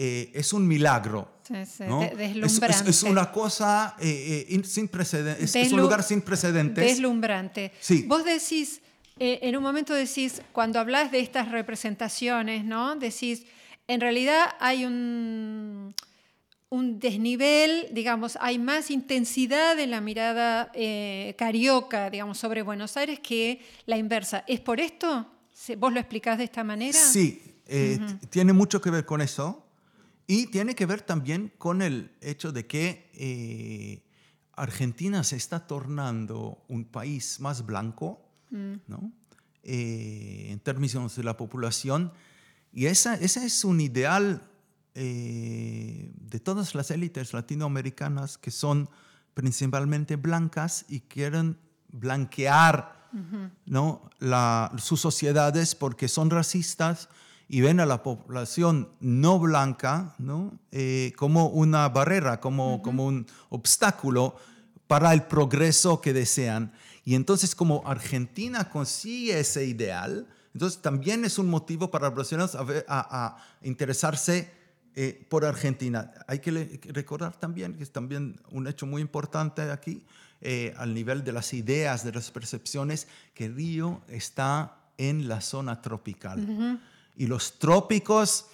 eh, es un milagro. Sí, sí, ¿no? de- Es- es, deslumbrante. es una cosa eh, eh, in- sin precedentes, es, un lugar sin precedentes. Deslumbrante. Sí. Vos decís, eh, en un momento decís, cuando hablas de estas representaciones, ¿no? Decís, en realidad hay un, un desnivel, digamos, hay más intensidad en la mirada eh, carioca, digamos, sobre Buenos Aires que la inversa. ¿Es por esto? ¿Se- ¿Vos lo explicás de esta manera? Sí, eh, tiene mucho que ver con eso y tiene que ver también con el hecho de que eh, Argentina se está tornando un país más blanco, ¿no? Eh, en términos de la población, y esa, ese es un ideal eh, de todas las élites latinoamericanas que son principalmente blancas y quieren blanquear ¿no? la- sus sociedades porque son racistas y ven a la población no blanca ¿no? Eh, como una barrera, como, como un obstáculo para el progreso que desean. Y entonces como Argentina consigue ese ideal, entonces también es un motivo para los brasileños a, a- a interesarse eh, por Argentina. Hay que le- recordar también, que es también un hecho muy importante aquí, eh, al nivel de las ideas, de las percepciones, que Río está en la zona tropical. Y los trópicos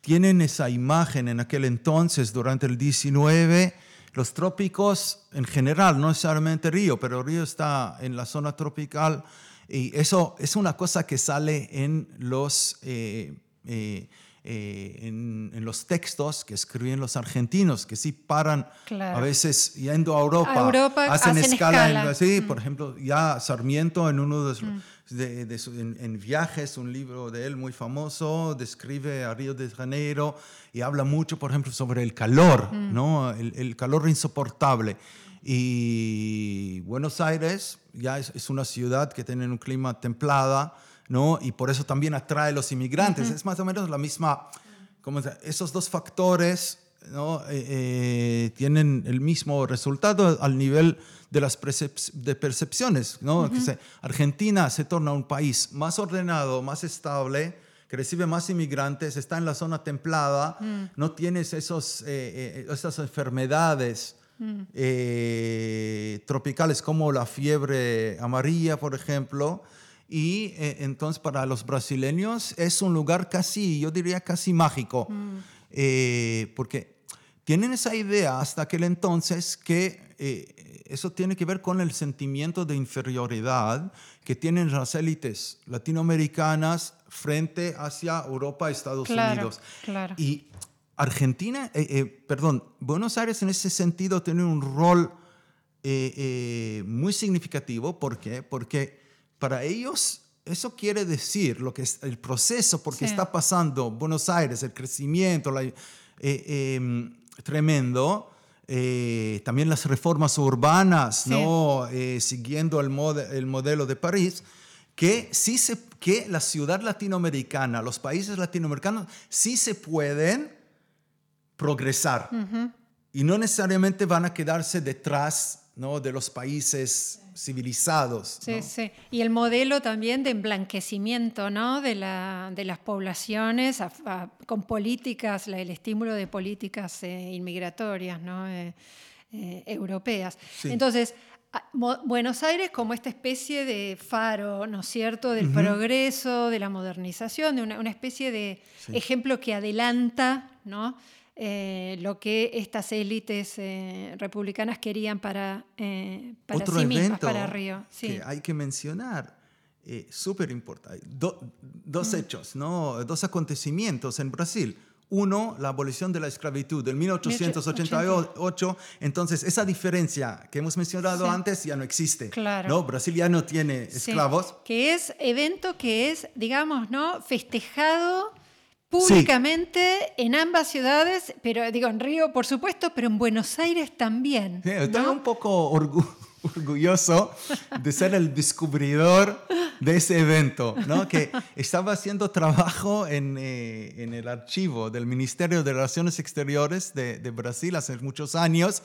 tienen esa imagen en aquel entonces, durante el 19, los trópicos en general, no necesariamente Río, pero Río está en la zona tropical y eso es una cosa que sale en los, eh, eh, eh, en, en los textos que escriben los argentinos, que sí paran Claro. a veces yendo a Europa, A Europa hacen escala, en- escala. Mm. sí, por ejemplo, ya Sarmiento en uno de, sus- de- de su- en, en Viajes, un libro de él muy famoso, describe a Río de Janeiro y habla mucho, por ejemplo, sobre el calor, Mm. ¿no? El, el calor insoportable. Y Buenos Aires ya es, es una ciudad que tiene un clima templada, ¿no? Y por eso también atrae a los inmigrantes. Es más o menos la misma, como esos dos factores ¿no? Eh, eh, tienen el mismo resultado al nivel de las percep- de percepciones. ¿no? Que se- Argentina se torna un país más ordenado, más estable, que recibe más inmigrantes, está en la zona templada, no tienes esos, eh, eh, esas enfermedades eh, tropicales como la fiebre amarilla, por ejemplo. Y eh, entonces para los brasileños es un lugar casi, yo diría casi mágico, eh, porque tienen esa idea hasta aquel entonces que eh, eso tiene que ver con el sentimiento de inferioridad que tienen las élites latinoamericanas frente hacia Europa Estados Claro, Unidos. claro. Y Argentina, eh, eh, perdón, Buenos Aires en ese sentido tiene un rol muy significativo. ¿Por qué? Porque para ellos eso quiere decir lo que es el proceso porque está pasando Buenos Aires, el crecimiento la, em, tremendo. también las reformas urbanas, ¿no? siguiendo el, el modelo de París, que sí se que la ciudad latinoamericana, los países latinoamericanos, sí se pueden progresar y no necesariamente van a quedarse detrás ¿no? de los países civilizados. Sí, sí. Y el modelo también de emblanquecimiento ¿no? de, la, de las poblaciones con políticas, el estímulo de políticas eh, inmigratorias ¿no? Eh, eh, europeas. Entonces, Buenos Aires como esta especie de faro, ¿no es cierto?, del progreso, de la modernización, de una, especie de ejemplo que adelanta, ¿no? Eh, lo que estas élites eh, republicanas querían para, eh, para sí mismas, para Río. Que hay que mencionar, súper importante, dos hechos, ¿no? dos acontecimientos en Brasil. Uno, la abolición de la esclavitud del 1888. Entonces, esa diferencia que hemos mencionado antes ya no existe. Claro. ¿no? Brasil ya no tiene esclavos. Que es evento que es, digamos, ¿no? festejado públicamente en ambas ciudades, pero digo, en Río, por supuesto, pero en Buenos Aires también. estoy un poco orgulloso de ser el descubridor de ese evento, ¿no? que estaba haciendo trabajo en, eh, en, el archivo del Ministerio de Relaciones Exteriores de, de, Brasil hace muchos años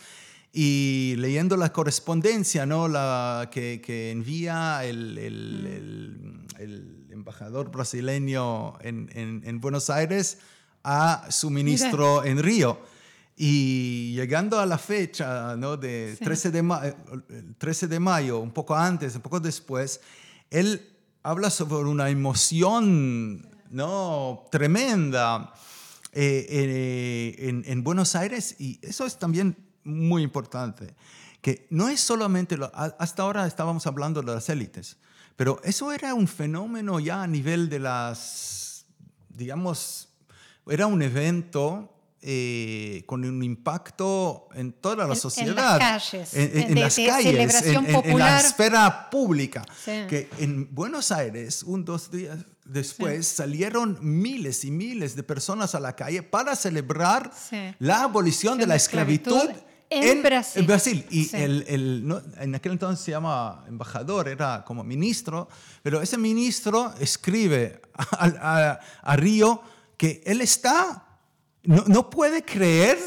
y leyendo la correspondencia ¿no? la, que, que envía el, el, el, embajador brasileño en, en, en, Buenos Aires a su ministro en Río. Y llegando a la fecha ¿no? de 13, de 13 de mayo, un poco antes, un poco después, él habla sobre una emoción ¿no? tremenda eh, eh, en, en, Buenos Aires y eso es también muy importante, que no es solamente, lo, hasta ahora estábamos hablando de las élites, pero eso era un fenómeno ya a nivel de las, digamos, era un evento eh, con un impacto en toda la sociedad. En las calles. En, las calles, en, la esfera pública. Que en Buenos Aires, un dos días después, salieron miles y miles de personas a la calle para celebrar la abolición de la esclavitud. En, Brasil. Y el, el, en aquel entonces se llama embajador, era como ministro, pero ese ministro escribe a, a Río que él está no, puede creer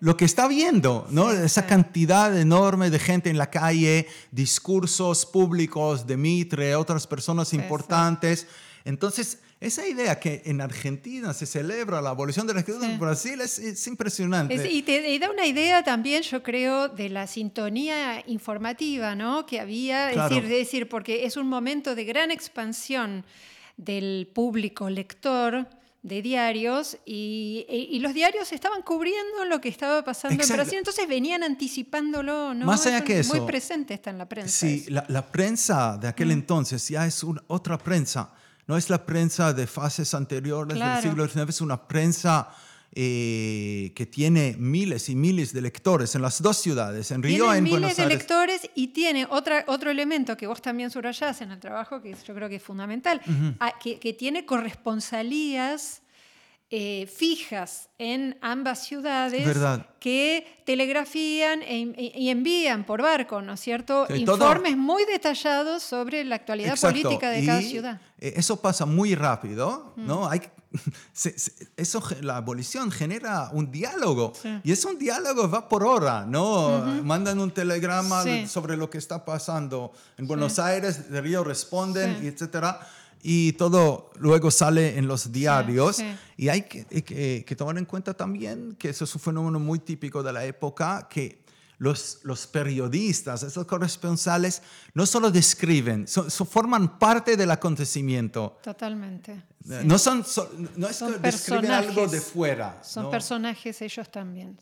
lo que está viendo, ¿no? Esa cantidad enorme de gente en la calle, discursos públicos de Mitre, otras personas importantes. Entonces, esa idea que en Argentina se celebra la abolición de la esclavitud en Brasil es, impresionante. y te da una idea también, yo creo, de la sintonía informativa ¿no? que había. Es, decir, es decir, porque es un momento de gran expansión del público lector de diarios y, los diarios estaban cubriendo lo que estaba pasando en Brasil, entonces venían anticipándolo, ¿no? Más allá que eso. Muy presente está en la prensa. Sí, la, prensa de aquel mm. entonces ya es una, otra prensa, no es la prensa de fases anteriores del siglo XIX, es una prensa eh, que tiene miles y miles de lectores en las dos ciudades, en Río y en Buenos Aires. miles de lectores y tiene otra, otro elemento que vos también subrayás en el trabajo, que yo creo que es fundamental, ah, que, que, tiene corresponsalías eh, fijas en ambas ciudades que telegrafían e, e, y envían por barco, ¿no es cierto? Informes muy detallados sobre la actualidad política de cada ciudad. Eh, eso pasa muy rápido, ¿no? Hay, eso, la abolición genera un diálogo y es un diálogo va por hora, ¿no? Mandan un telegrama sobre lo que está pasando. En Buenos Aires, de Río responden, y etcétera y todo luego sale en los diarios. Y hay que, que, tomar en cuenta también que eso es un fenómeno muy típico de la época, que los, los periodistas, esos corresponsales, no solo describen, forman parte del acontecimiento. Totalmente. No, son, no es que describen algo de fuera. Son personajes ellos también.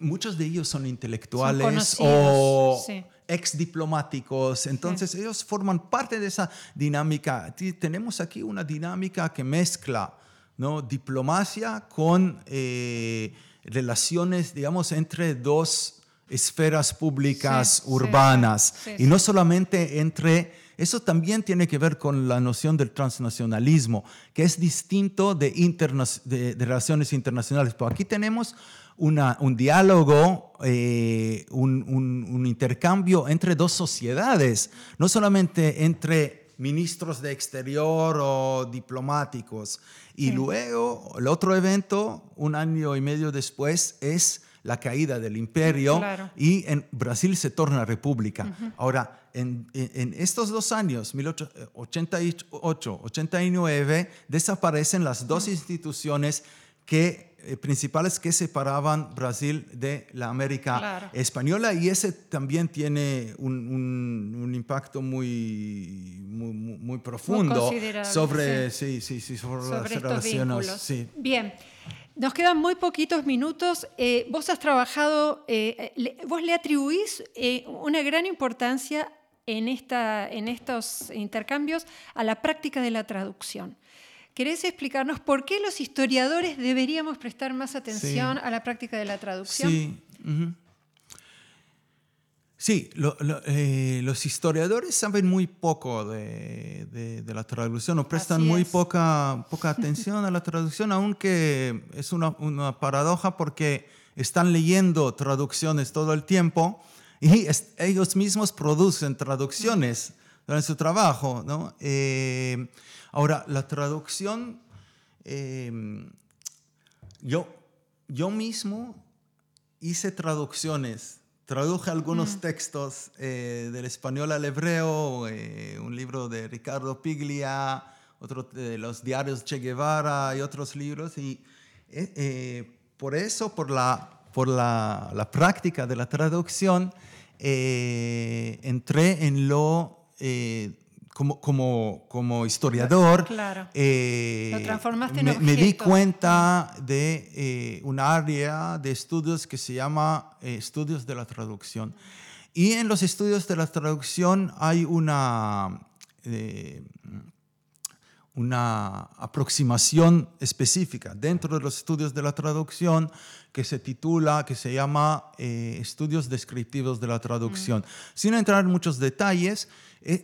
muchos de ellos son intelectuales o ex diplomáticos. Entonces ellos forman parte de esa dinámica. Tenemos aquí una dinámica que mezcla ¿no? Diplomacia con eh, relaciones, digamos, entre dos esferas públicas Sí, sí, urbanas sí, y sí. no solamente entre... Eso también tiene que ver con la noción del transnacionalismo, que es distinto de, interna- de- de relaciones internacionales. Pero aquí tenemos una- un diálogo, eh, un, un- un intercambio entre dos sociedades, no solamente entre ministros de exterior o diplomáticos. Y luego, el otro evento, un año y medio después, es la caída del imperio Claro. y en Brasil se torna república. Ahora, en, estos dos años, 1888, 89, desaparecen las dos instituciones que, eh, principales que separaban Brasil de la América Claro. española y ese también tiene un, un- un impacto muy, muy, profundo sobre, sí. Sí, sí, sobre, sobre las relaciones. Bien, nos quedan muy poquitos minutos. Eh, vos has trabajado, eh, le- vos le atribuís eh, una gran importancia en, esta, en estos intercambios a la práctica de la traducción. ¿Querés explicarnos por qué los historiadores deberíamos prestar más atención Sí. a la práctica de la traducción? Sí. Sí, lo- lo- eh, los historiadores saben muy poco de, de- de la traducción, o prestan muy poca, poca atención a la traducción, aunque es una, una paradoja porque están leyendo traducciones todo el tiempo y es- ellos mismos producen traducciones durante su trabajo. ¿no? Eh, ahora, la traducción, eh, yo, yo mismo hice traducciones, traduje algunos textos eh, del español al hebreo, eh, un libro de Ricardo Piglia, otro de los diarios Che Guevara y otros libros. Y eh, por eso, por la, por la, la práctica de la traducción, entré en lo... como, como, como historiador, Claro. eh, Lo transformaste en me, me di cuenta de eh, un área de estudios que se llama eh, estudios de la traducción. Y en los estudios de la traducción hay una, eh, una aproximación específica dentro de los estudios de la traducción que se titula, que se llama eh, Estudios Descriptivos de la Traducción. Sin entrar en muchos detalles,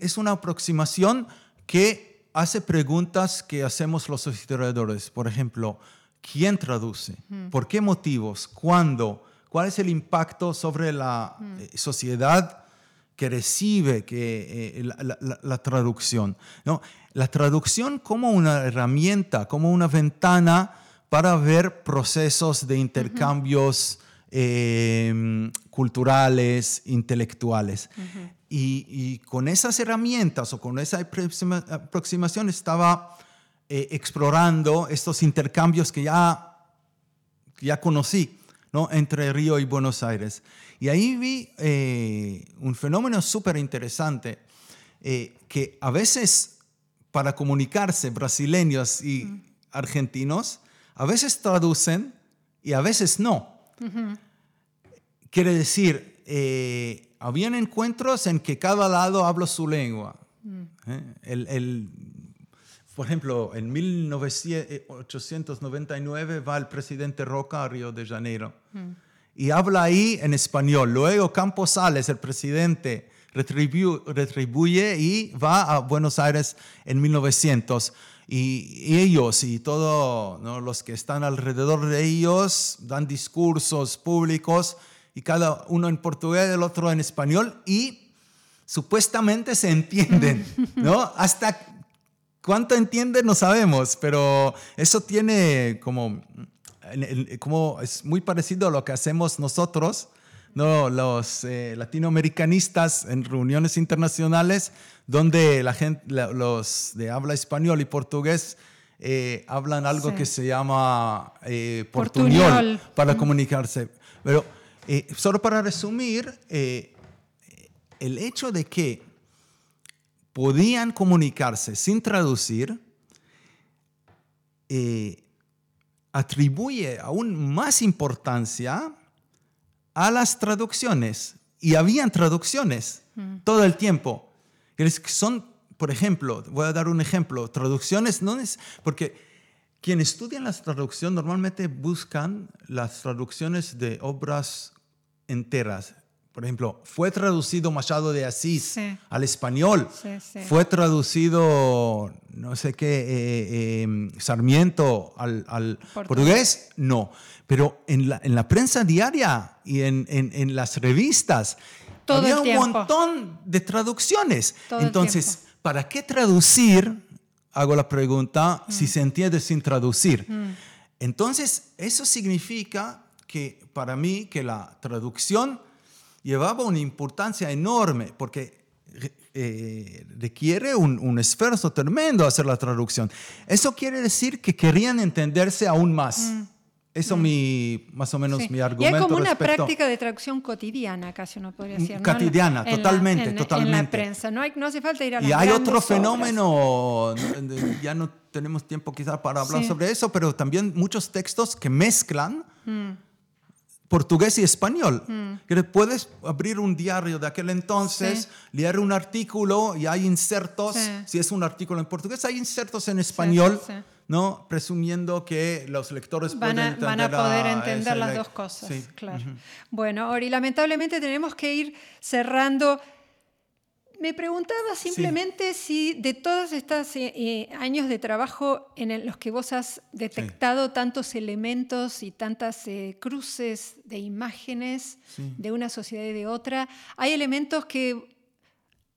es una aproximación que hace preguntas que hacemos los historiadores. Por ejemplo, ¿quién traduce? ¿Por qué motivos? ¿Cuándo? ¿Cuál es el impacto sobre la eh, sociedad? que recibe que, eh, la, la- la- la traducción. ¿no? La traducción como una herramienta, como una ventana para ver procesos de intercambios eh, culturales, intelectuales. Y, y con esas herramientas o con esa aproxima- aproximación estaba eh, explorando estos intercambios que ya que ya conocí, ¿no? entre Río y Buenos Aires. Y ahí vi eh, un fenómeno súper interesante, eh, que a veces para comunicarse brasileños y argentinos, a veces traducen y a veces no. Quiere decir, eh, habían encuentros en que cada lado habla su lengua. ¿eh? El- el- por ejemplo, en 1899 va el presidente Roca a Río de Janeiro y habla ahí en español. Luego Campos Sales, el presidente, retribu- retribuye y va a Buenos Aires en 1900. Y, y ellos y todos los que están alrededor de ellos dan discursos públicos y cada uno en portugués, el otro en español y supuestamente se entienden, ¿no? Hasta cuánto entienden no sabemos, pero eso tiene como, como es muy parecido a lo que hacemos nosotros, ¿no? los eh, latinoamericanistas en reuniones internacionales, donde la gente, la- los de habla español y portugués eh, hablan algo Sí. que se llama eh, Portuñol. portuñol para comunicarse. Pero eh, solo para resumir, eh, el hecho de que podían comunicarse sin traducir eh, atribuye aún más importancia a las traducciones. Y habían traducciones todo el tiempo. Son, por ejemplo, voy a dar un ejemplo, traducciones no es porque quienes estudian la traducción normalmente buscan las traducciones de obras enteras. Por ejemplo, fue traducido Machado de Asís Sí. al español. Sí, sí. Fue traducido, no sé qué, eh, eh, Sarmiento al, al Portugués. portugués. No. Pero en la, en la prensa diaria y en, en- en las revistas Todo había un montón de traducciones. Todo Entonces. ¿para qué traducir? Hago la pregunta, Mm. si se entiende sin traducir. Entonces, eso significa que para mí que la traducción llevaba una importancia enorme porque eh, requiere un, un esfuerzo tremendo hacer la traducción. Eso quiere decir que querían entenderse aún más. Eso mi, más o menos Mm. Sí. mi Y argumento hay como una respecto- práctica de traducción cotidiana, casi uno podría decir. ¿no? Cotidiana, En la- totalmente, en- En la totalmente. prensa. No, hay, no hace falta ir a las Y hay otro obras. fenómeno, no- ya no tenemos tiempo quizás para hablar Sí. sobre eso, pero también muchos textos que mezclan Mm. Portugués y español. Que puedes abrir un diario de aquel entonces, Sí. leer un artículo y hay insertos, Sí. si es un artículo en portugués, hay insertos en español, sí. ¿no? Presumiendo que los lectores Van a, van a poder a entender las dos cosas, claro. Bueno, Ori, lamentablemente tenemos que ir cerrando. Me preguntaba simplemente si de todos estos eh, eh, años de trabajo en los que vos has detectado tantos elementos y tantas eh, cruces de imágenes Sí. de una sociedad y de otra, hay elementos que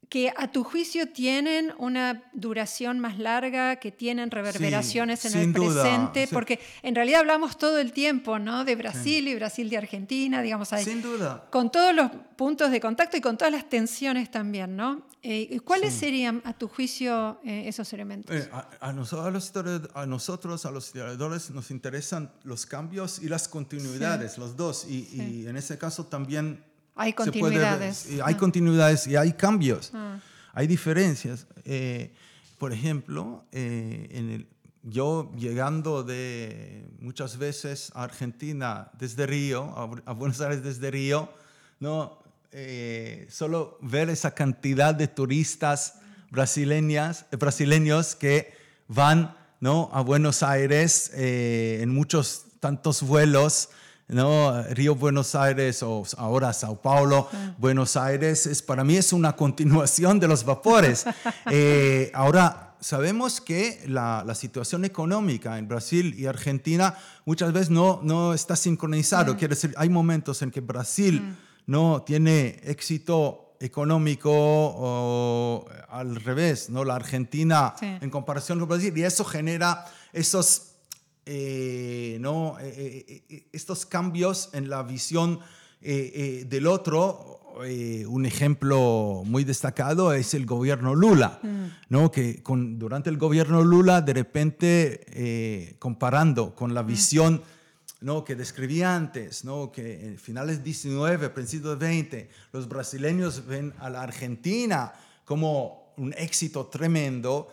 que a tu juicio tienen una duración más larga, que tienen reverberaciones en el duda, presente, sí. porque en realidad hablamos todo el tiempo, ¿no? De Brasil y Brasil de Argentina, digamos, ahí, Sin duda. con todos los puntos de contacto y con todas las tensiones también, ¿no? Eh, ¿Cuáles serían, a tu juicio, eh, esos elementos? Eh, a, a noso- a los historia- a nosotros, a los historiadores, nos interesan los cambios y las continuidades, los dos. Y, y en ese caso también... Hay puede continuidades. hay Ah. continuidades y hay cambios, Ah. hay diferencias. Eh, por ejemplo, eh, en el- yo llegando de muchas veces a Argentina desde Río, a, Bu- a Buenos Aires desde Río, ¿no? Eh, solo ver esa cantidad de turistas brasileñas, brasileños que van ¿no? a Buenos Aires en muchos tantos vuelos. ¿No? Río Buenos Aires o ahora Sao Paulo, Buenos Aires, es, para mí es una continuación de los vapores. Eh, ahora, sabemos que la, la situación económica en Brasil y Argentina muchas veces no, no está sincronizado. Quiere decir, hay momentos en que Brasil no tiene éxito económico o al revés, ¿no? La Argentina Sí. en comparación con Brasil y eso genera esos eh, ¿no? Eh, eh, estos cambios en la visión del otro. un ejemplo muy destacado es el gobierno Lula, ¿no? que con, durante el gobierno Lula, de repente, comparando con la visión ¿no? que describí antes, ¿no? que en finales 19, principios 20, los brasileños ven a la Argentina como un éxito tremendo.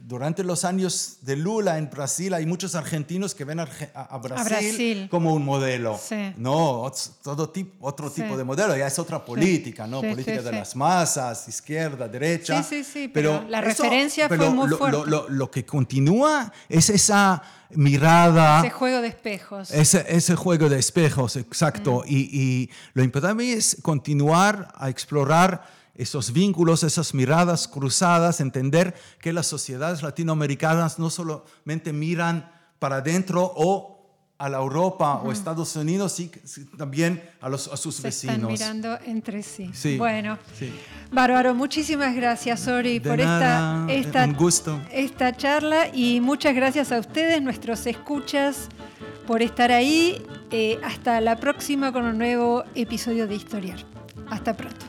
Durante los años de Lula en Brasil hay muchos argentinos que ven a, a- a Brasil, Brasil. como un modelo. Sí. No, todo tipo, otro Sí. tipo de modelo. Ya es otra política, ¿no? Sí, política sí, de las masas, izquierda, derecha. Sí, sí, sí, pero la referencia fue pero muy lo, fuerte. Lo, lo- lo que continúa es esa mirada. Ese juego de espejos. Ese, ese juego de espejos, exacto. Mm. Y, y lo importante es continuar a explorar esos vínculos, esas miradas cruzadas, entender que las sociedades latinoamericanas no solamente miran para adentro o a la Europa o Estados Unidos, sí, también a, los, a sus Se vecinos. están mirando entre sí. Sí, Bueno, sí. bárbaro, muchísimas gracias, Ori, De por nada, esta, esta, un gusto. esta charla y muchas gracias a ustedes, nuestros escuchas, por estar ahí. Eh, hasta la próxima con un nuevo episodio de Historiar. Hasta pronto.